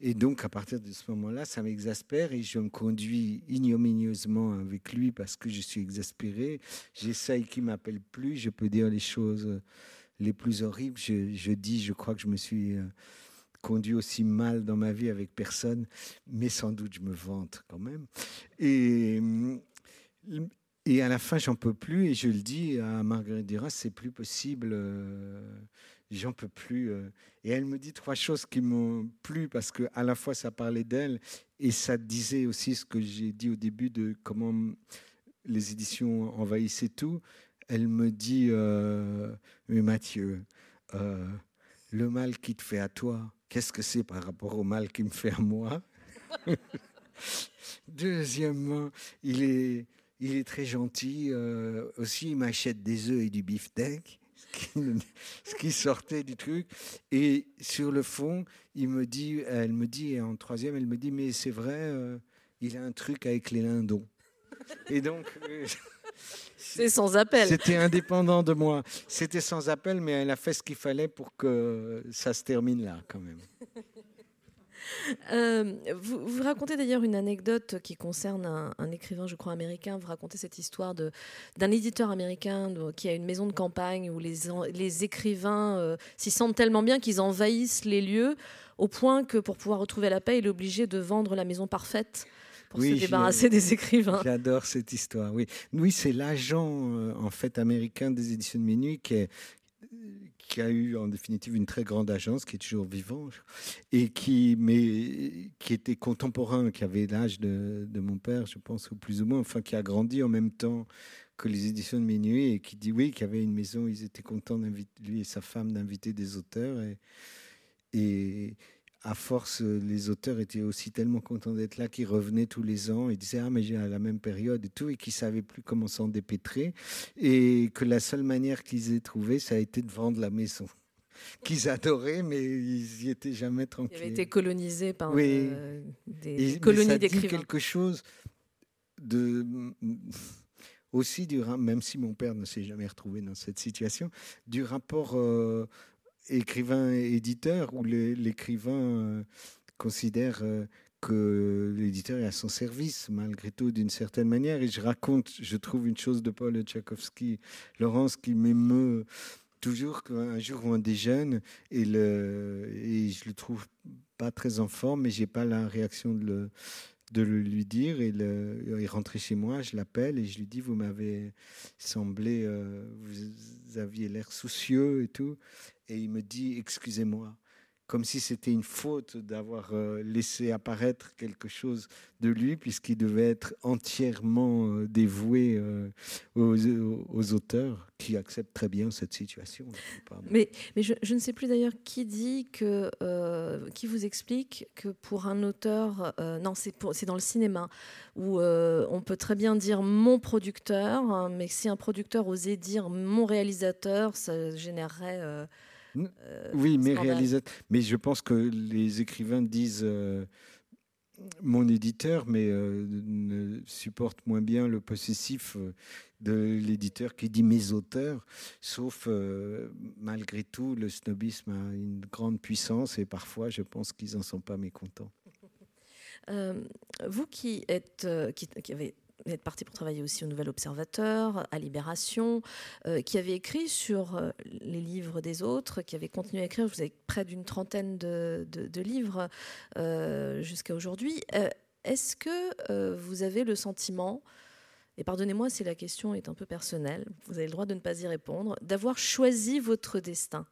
Et donc, à partir de ce moment-là, ça m'exaspère et je me conduis ignominieusement avec lui parce que je suis exaspéré. J'essaye qu'il m'appelle plus. Je peux dire les choses les plus horribles. Je, dis, je crois que je me suis euh, conduit aussi mal dans ma vie avec personne, mais sans doute je me vante quand même. Et, et à la fin, j'en peux plus, et je le dis à Marguerite Duras, c'est plus possible, euh, j'en peux plus. Euh. Et elle me dit trois choses qui m'ont plu, parce que à la fois ça parlait d'elle, et ça disait aussi ce que j'ai dit au début de comment les éditions envahissaient tout. Elle me dit, euh, mais Mathieu, le mal qui te fait à toi, qu'est-ce que c'est par rapport au mal qu'il me fait à moi? Deuxièmement, il est, il est très gentil. Euh, aussi, il m'achète des œufs et du beefsteak, ce qui, sortait du truc. Et sur le fond, il me dit, elle me dit, et en troisième, elle me dit, mais c'est vrai, euh, il a un truc avec les lindons. Et donc. Euh, c'est sans appel. C'était indépendant de moi. C'était sans appel, mais elle a fait ce qu'il fallait pour que ça se termine là, quand même. Euh, vous, racontez d'ailleurs une anecdote qui concerne un, écrivain, je crois, américain. Vous racontez cette histoire d'un éditeur américain qui a une maison de campagne où les, les écrivains euh, s'y sentent tellement bien qu'ils envahissent les lieux au point que pour pouvoir retrouver la paix, il est obligé de vendre la maison parfaite pour se débarrasser des écrivains. J'adore cette histoire. Oui, oui c'est l'agent euh, en fait américain des éditions de minuit qui, qui a eu en définitive une très grande agence, qui est toujours vivant, et qui, était contemporain, qui avait l'âge de, mon père, je pense, ou plus ou moins, enfin, qui a grandi en même temps que les éditions de minuit, et qui dit oui, qu'il avait une maison, ils étaient contents, lui et sa femme, d'inviter des auteurs. Et à force, les auteurs étaient aussi tellement contents d'être là qu'ils revenaient tous les ans et disaient Ah, mais j'ai à la même période et tout, et qu'ils ne savaient plus comment s'en dépêtrer. Et que la seule manière qu'ils aient trouvé, ça a été de vendre la maison. Qu'ils adoraient, mais ils n'y étaient jamais tranquilles. Ils avaient été colonisés par euh, des colonies d'écrivains. quelque chose de aussi du même si mon père ne s'est jamais retrouvé dans cette situation, du rapport euh, écrivain-éditeur où l'écrivain euh, considère euh, que l'éditeur est à son service, malgré tout, d'une certaine manière. Et je raconte, je trouve une chose de Paul Tchaikovsky, Laurence, qui m'émeut toujours qu'un jour on déjeune et, le, et je le trouve pas très en forme, mais j'ai pas la réaction de le, de le lui dire. Il est rentré chez moi, je l'appelle et je lui dis Vous m'avez semblé, euh, vous aviez l'air soucieux et tout. Et il me dit Excusez-moi, comme si c'était une faute d'avoir euh, laissé apparaître quelque chose de lui, puisqu'il devait être entièrement euh, dévoué euh, aux, auteurs qui acceptent très bien cette situation. Mais, je, ne sais plus d'ailleurs qui dit que, qui vous explique que pour un auteur, non, c'est dans le cinéma, où on peut très bien dire mon producteur, hein, mais si un producteur osait dire mon réalisateur, ça générerait euh, oui, mais réalisateur. Mais je pense que les écrivains disent euh, mon éditeur, mais euh, ne supportent moins bien le possessif de l'éditeur qui dit mes auteurs, sauf malgré tout, le snobisme a une grande puissance et parfois je pense qu'ils n'en sont pas mécontents. vous qui êtes, qui, qui avez êtes parti pour travailler aussi au Nouvel Observateur, à Libération, euh, qui avait écrit sur euh, les livres des autres, qui avait continué à écrire. Vous avez près d'une trentaine de, livres euh, jusqu'à aujourd'hui. Est-ce que vous avez le sentiment, et pardonnez-moi si la question est un peu personnelle, vous avez le droit de ne pas y répondre, d'avoir choisi votre destin?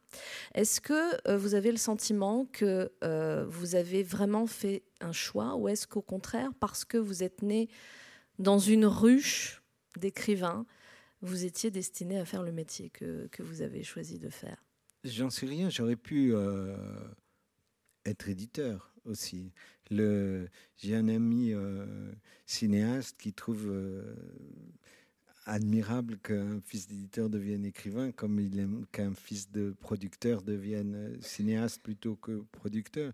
Est-ce que vous avez le sentiment que vous avez vraiment fait un choix, ou est-ce qu'au contraire, parce que vous êtes né dans une ruche d'écrivains, vous étiez destiné à faire le métier que, que vous avez choisi de faire J'en sais rien, j'aurais pu euh, être éditeur aussi. J'ai un ami euh, cinéaste qui trouve euh, admirable qu'un fils d'éditeur devienne écrivain, comme il aime qu'un fils de producteur devienne cinéaste plutôt que producteur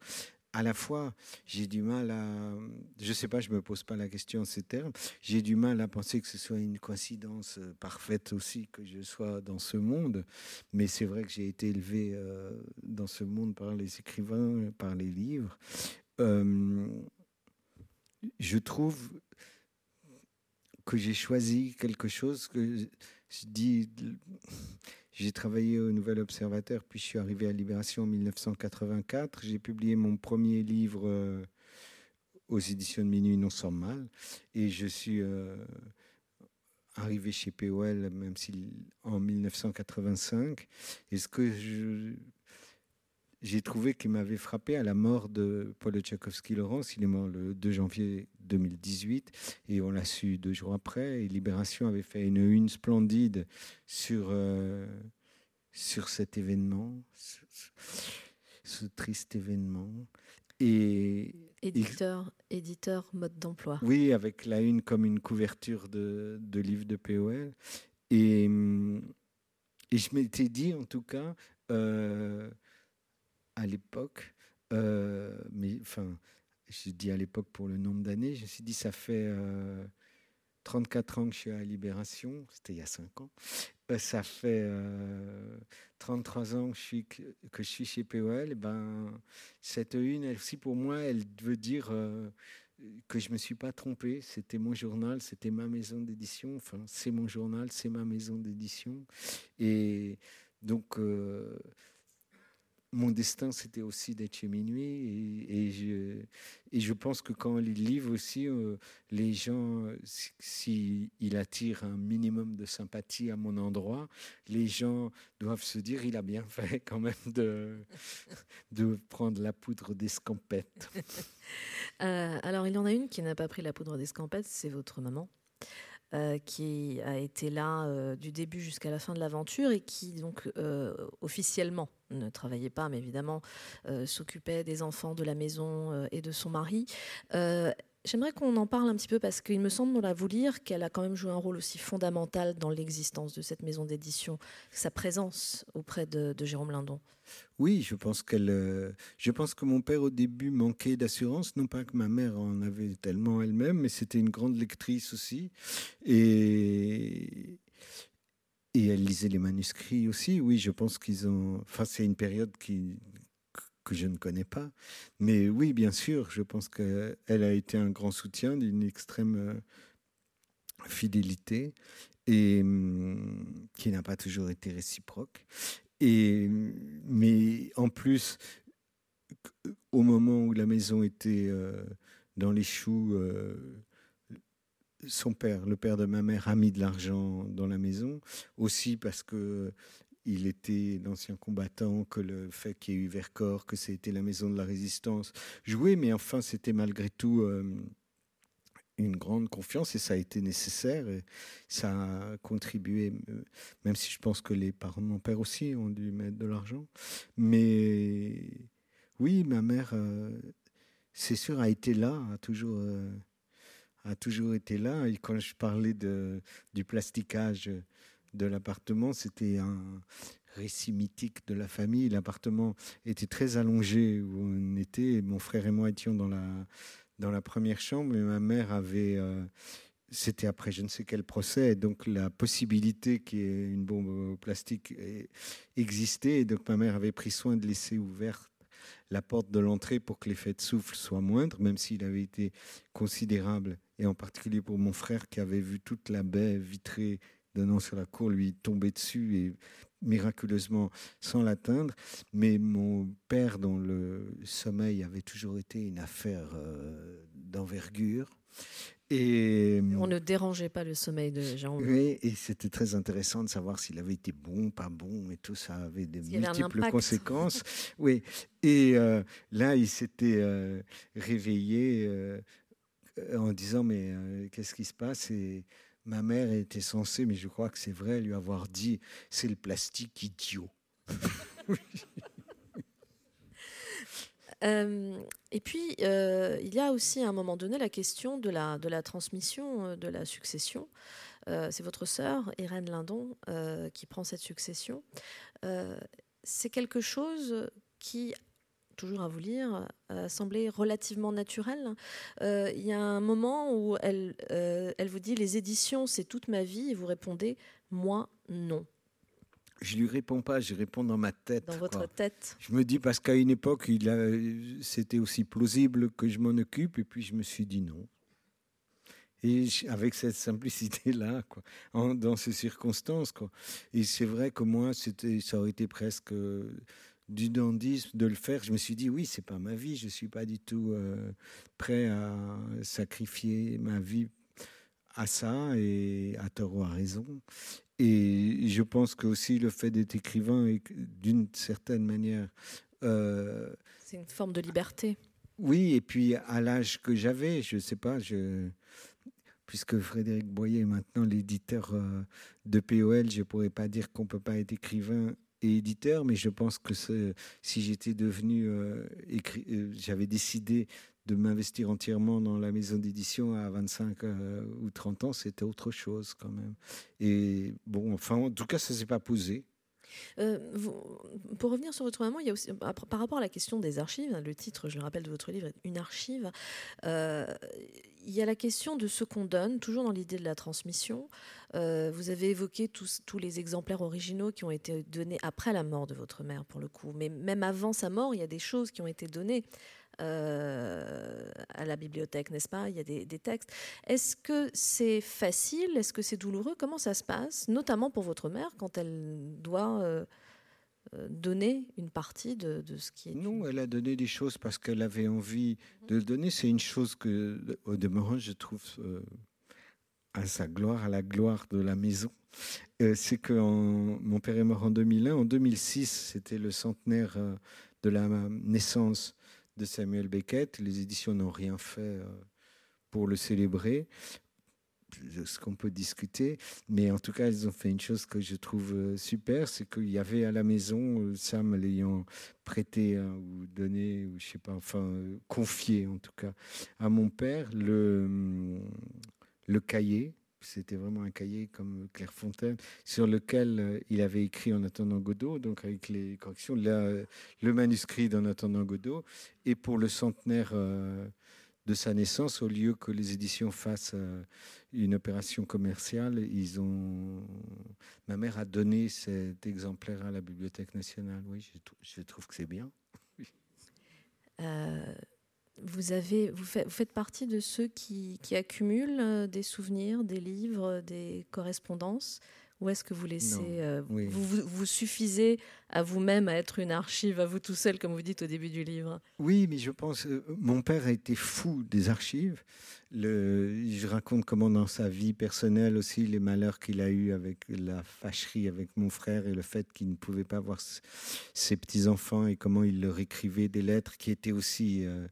à la fois, j'ai du mal à, je sais pas, je me pose pas la question en ces termes, j'ai du mal à penser que ce soit une coïncidence euh, parfaite aussi que je sois dans ce monde, mais c'est vrai que j'ai été élevé euh, dans ce monde par les écrivains, par les livres. Euh, je trouve que j'ai choisi quelque chose que je dis j'ai travaillé au Nouvel Observateur, puis je suis arrivé à Libération en 1984. J'ai publié mon premier livre euh, aux éditions de Minuit non sans mal. Et je suis euh, arrivé chez POL, même si en 1985. Et ce que j'ai trouvé qui m'avait frappé à la mort de Paul Tchaikovsky-Laurence. Il est mort le 2 janvier 2018 et on l'a su deux jours après. Et Libération avait fait une une splendide sur, euh, sur cet événement, ce, triste événement. Et, éditeur, éditeur mode d'emploi. Oui, avec la une comme une couverture de, de livre de POL. Et, et je m'étais dit, en tout cas, euh, à l'époque, euh, mais enfin, je dis à l'époque pour le nombre d'années, je me suis dit, ça fait 34 euh, ans que je suis à Libération, c'était il y a 5 ans, euh, ça fait 33 ans que je suis, que je suis chez POL, et ben, cette une, elle aussi pour moi, elle veut dire que je ne me suis pas trompé, c'était mon journal, c'était ma maison d'édition, enfin c'est mon journal, c'est ma maison d'édition. Et donc mon destin, c'était aussi d'être chez Minuit. Et, je, pense que quand on lit le livre aussi, euh, les gens, s'il si, attire un minimum de sympathie à mon endroit, les gens doivent se dire il a bien fait quand même de, de prendre la poudre d'escampette. Euh, alors, il y en a une qui n'a pas pris la poudre d'escampette, c'est votre maman. Euh, qui a été là euh, du début jusqu'à la fin de l'aventure et qui donc euh, officiellement ne travaillait pas, mais évidemment s'occupait des enfants, de la maison et de son mari. J'aimerais qu'on en parle un petit peu parce qu'il me semble, on vous lire, qu'elle a quand même joué un rôle aussi fondamental dans l'existence de cette maison d'édition, sa présence auprès de, Jérôme Lindon. Oui, je pense qu'elle. Euh, je pense que mon père au début manquait d'assurance, non pas que ma mère en avait tellement elle-même, mais c'était une grande lectrice aussi, et et elle lisait les manuscrits aussi. Oui, je pense qu'ils ont. Enfin, c'est une période qui que je ne connais pas. Mais oui, bien sûr, je pense qu'elle a été un grand soutien d'une extrême euh, fidélité et hum, qui n'a pas toujours été réciproque. Et, mais en plus, au moment où la maison était euh, dans les choux, euh, son père, le père de ma mère, a mis de l'argent dans la maison, aussi parce que il était d'ancien combattant, que le fait qu'il y ait eu Vercors, que c'était la maison de la résistance jouait, mais enfin c'était malgré tout euh, une grande confiance et ça a été nécessaire et ça a contribué, euh, même si je pense que les parents de mon père aussi ont dû mettre de l'argent. Mais oui, ma mère, euh, c'est sûr, a été là, a toujours, a toujours été là. Et quand je parlais du plasticage, de l'appartement. C'était un récit mythique de la famille. L'appartement était très allongé où on était. Mon frère et moi étions dans la, dans la première chambre et ma mère avait... Euh, c'était après je ne sais quel procès, donc la possibilité qu'il bombe plastique existait. Et donc ma mère avait pris soin de laisser ouverte la porte de l'entrée pour que l'effet de souffle soit moindre, même s'il avait été considérable, et en particulier pour mon frère qui avait vu toute la baie vitrée donnant sur la cour lui tomber dessus et miraculeusement sans l'atteindre. Mais mon père, dont le sommeil avait toujours été une affaire euh, d'envergure, et, on ne dérangeait pas le sommeil de Jean. Oui, et c'était très intéressant de savoir s'il avait été bon, pas bon, et tout ça avait de multiples conséquences. oui, et euh, là, il s'était euh, réveillé en disant mais qu'est-ce qui se passe? Et ma mère était censée, mais je crois que c'est vrai, lui avoir dit c'est le plastique idiot. Euh, et puis, euh, il y a aussi à un moment donné la question de la, transmission, euh, de la succession. c'est votre sœur, Irène Lindon, qui prend cette succession. c'est quelque chose qui toujours à vous lire, euh, semblait relativement naturel. Euh, il y a un moment où elle, euh, elle vous dit les éditions, c'est toute ma vie, et vous répondez moi non. Je lui réponds pas, je réponds dans ma tête. Dans votre tête. Je me dis parce qu'à une époque, il c'était aussi plausible que je m'en occupe, et puis je me suis dit non. Et avec cette simplicité-là, quoi, dans ces circonstances, quoi. Et c'est vrai que moi, c'était, ça aurait été presque du dandisme de le faire, je me suis dit oui, c'est pas ma vie, je suis pas du tout euh, prêt à sacrifier ma vie à ça et à tort ou à raison. Et je pense que aussi le fait d'être écrivain est d'une certaine manière. Euh, c'est une forme de liberté. Oui, et puis à l'âge que j'avais, je sais pas, je puisque Frédéric Boyer est maintenant l'éditeur euh, de POL, je pourrais pas dire qu'on peut pas être écrivain éditeur, mais je pense que si j'étais devenu euh, euh, j'avais décidé de m'investir entièrement dans la maison d'édition à 25 euh, ou 30 ans, c'était autre chose quand même. Et bon, enfin, en tout cas, ça s'est pas posé. Pour revenir sur votre maman, il y a aussi, par rapport à la question des archives, le titre, je le rappelle, de votre livre Une archive il y a la question de ce qu'on donne, toujours dans l'idée de la transmission. Euh, vous avez évoqué tous, les exemplaires originaux qui ont été donnés après la mort de votre mère, pour le coup. Mais même avant sa mort, il y a des choses qui ont été données euh, à la bibliothèque, n'est-ce pas? Il y a des, textes. Est-ce que c'est facile? Est-ce que c'est douloureux? Comment ça se passe? Notamment pour votre mère, quand elle doit... Euh, euh, donner une partie de, ce qui est. Non, elle a donné des choses parce qu'elle avait envie de le donner. C'est une chose que, au demeurant, je trouve euh, à sa gloire, à la gloire de la maison. Euh, c'est que mon père est mort en 2001. En 2006, c'était le centenaire de la naissance de Samuel Beckett. Les éditions n'ont rien fait pour le célébrer ce qu'on peut discuter. Mais en tout cas, ils ont fait une chose que je trouve euh, super, c'est qu'il y avait à la maison, euh, Sam l'ayant prêté hein, ou donné, ou je sais pas, enfin euh, confié en tout cas, à mon père, le, hum, le cahier. C'était vraiment un cahier comme Clairefontaine, sur lequel il avait écrit En attendant Godot, donc avec les corrections, le manuscrit d'En attendant Godot. Et pour le centenaire de sa naissance, au lieu que les éditions fassent une opération commerciale. Ils ont... Ma mère a donné cet exemplaire à la Bibliothèque nationale. Oui, je, trouve que c'est bien. Euh, vous, avez, vous, faites, vous faites partie de ceux qui, qui, accumulent euh, des souvenirs, des livres, des correspondances ou est-ce que vous laissez, euh, vous, vous, suffisez à vous-même à être une archive, à vous tout seul, comme vous dites au début du livre? Oui, mais je pense, mon père a été fou des archives. Je raconte comment dans sa vie personnelle aussi les malheurs qu'il a eu avec la fâcherie avec mon frère et le fait qu'il ne pouvait pas voir ses petits enfants et comment il leur écrivait des lettres qui étaient aussi euh,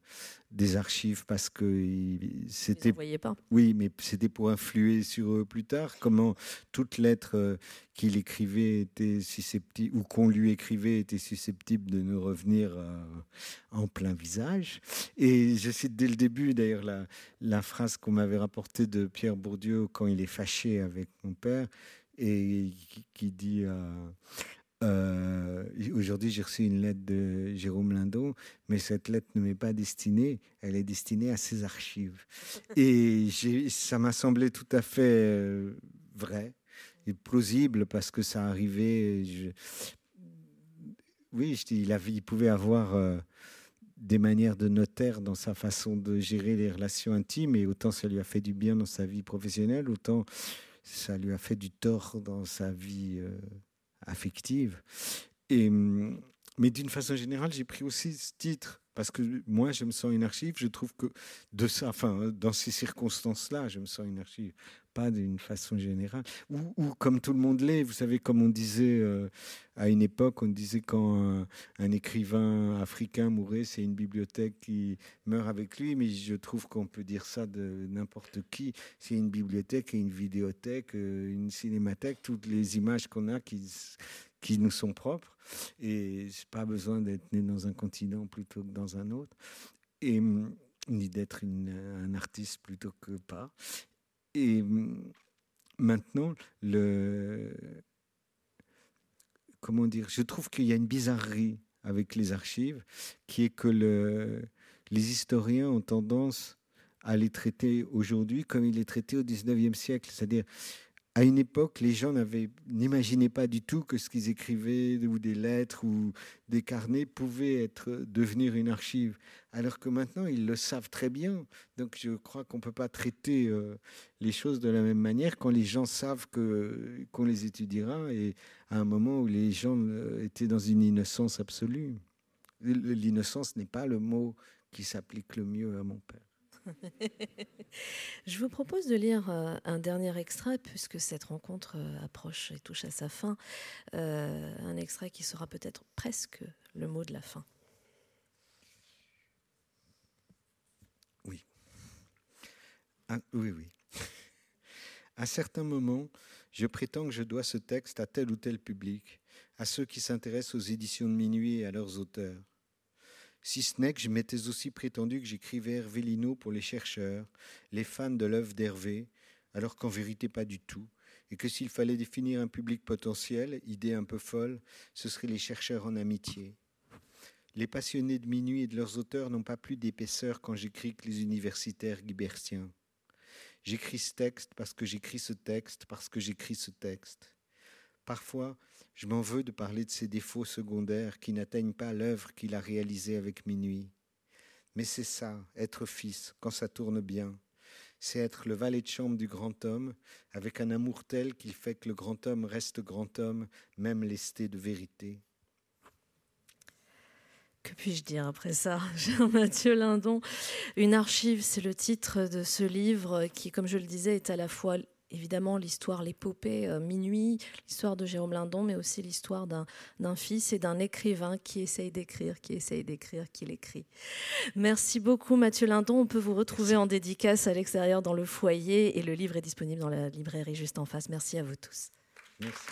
des archives parce que c'était pas. Oui, mais c'était pour influer sur eux plus tard. Comment toute lettre euh, qu'il écrivait était susceptible ou qu'on lui écrivait était susceptible de nous revenir euh, en plein visage. Et je cite dès le début d'ailleurs la, la phrase qu'on m'avait rapportée de Pierre Bourdieu quand il est fâché avec mon père et qui, dit euh, euh, aujourd'hui, j'ai reçu une lettre de Jérôme Lindon, mais cette lettre ne m'est pas destinée, elle est destinée à ses archives. Et ça m'a semblé tout à fait euh, vrai et plausible parce que ça arrivait. Je, oui, il, avait, il pouvait avoir des manières de notaire dans sa façon de gérer les relations intimes, et autant ça lui a fait du bien dans sa vie professionnelle, autant ça lui a fait du tort dans sa vie affective. Et, hum, mais d'une façon générale, j'ai pris aussi ce titre parce que moi, je me sens une archive. Je trouve que de ça, enfin, dans ces circonstances-là, je me sens une archive, pas d'une façon générale. Ou, comme tout le monde l'est, vous savez, comme on disait euh, à une époque, on disait quand un, écrivain africain mourait, c'est une bibliothèque qui meurt avec lui. Mais je trouve qu'on peut dire ça de n'importe qui. C'est une bibliothèque une vidéothèque, euh, une cinémathèque, toutes les images qu'on a qui qui nous sont propres. Et c'est pas besoin d'être né dans un continent plutôt que dans un autre, et hum, ni d'être un artiste plutôt que pas. Et hum, maintenant, le comment dire, je trouve qu'il y a une bizarrerie avec les archives, qui est que le, les historiens ont tendance à les traiter aujourd'hui comme ils les traitaient au 19e siècle, c'est-à-dire à une époque, les gens n'imaginaient pas du tout que ce qu'ils écrivaient, ou des lettres, ou des carnets, pouvait être, devenir une archive. Alors que maintenant, ils le savent très bien. Donc je crois qu'on ne peut pas traiter euh, les choses de la même manière quand les gens savent qu'on les étudiera, et à un moment où les gens euh, étaient dans une innocence absolue. L'innocence n'est pas le mot qui s'applique le mieux à mon père. Je vous propose de lire euh, un dernier extrait, puisque cette rencontre euh, approche et touche à sa fin. Euh, un extrait qui sera peut-être presque le mot de la fin. Oui. Oui, oui. À certains moments, je prétends que je dois ce texte à tel ou tel public, à ceux qui s'intéressent aux éditions de minuit et à leurs auteurs si ce n'est que je m'étais aussi prétendu que j'écrivais Hervé pour les chercheurs, les fans de l'œuvre d'Hervé, alors qu'en vérité pas du tout, et que s'il fallait définir un public potentiel, idée un peu folle, ce seraient les chercheurs en amitié. Les passionnés de minuit et de leurs auteurs n'ont pas plus d'épaisseur quand j'écris que les universitaires guibertiens. J'écris ce texte parce que j'écris ce texte, parce que j'écris ce texte. Parfois, je m'en veux de parler de ses défauts secondaires qui n'atteignent pas l'œuvre qu'il a réalisée avec minuit. Mais c'est ça, être fils, quand ça tourne bien. C'est être le valet de chambre du grand homme, avec un amour tel qu'il fait que le grand homme reste grand homme, même lesté de vérité. Que puis-je dire après ça, Jean-Mathieu Lindon? Une archive, c'est le titre de ce livre qui, comme je le disais, est à la fois évidemment l'histoire, l'épopée euh, Minuit, l'histoire de Jérôme Lindon, mais aussi l'histoire d'un fils et d'un écrivain qui essaye d'écrire, qui essaye d'écrire, qui l'écrit. Merci beaucoup Mathieu Lindon. On peut vous retrouver en dédicace à l'extérieur dans le foyer et le livre est disponible dans la librairie juste en face. Merci à vous tous. Merci.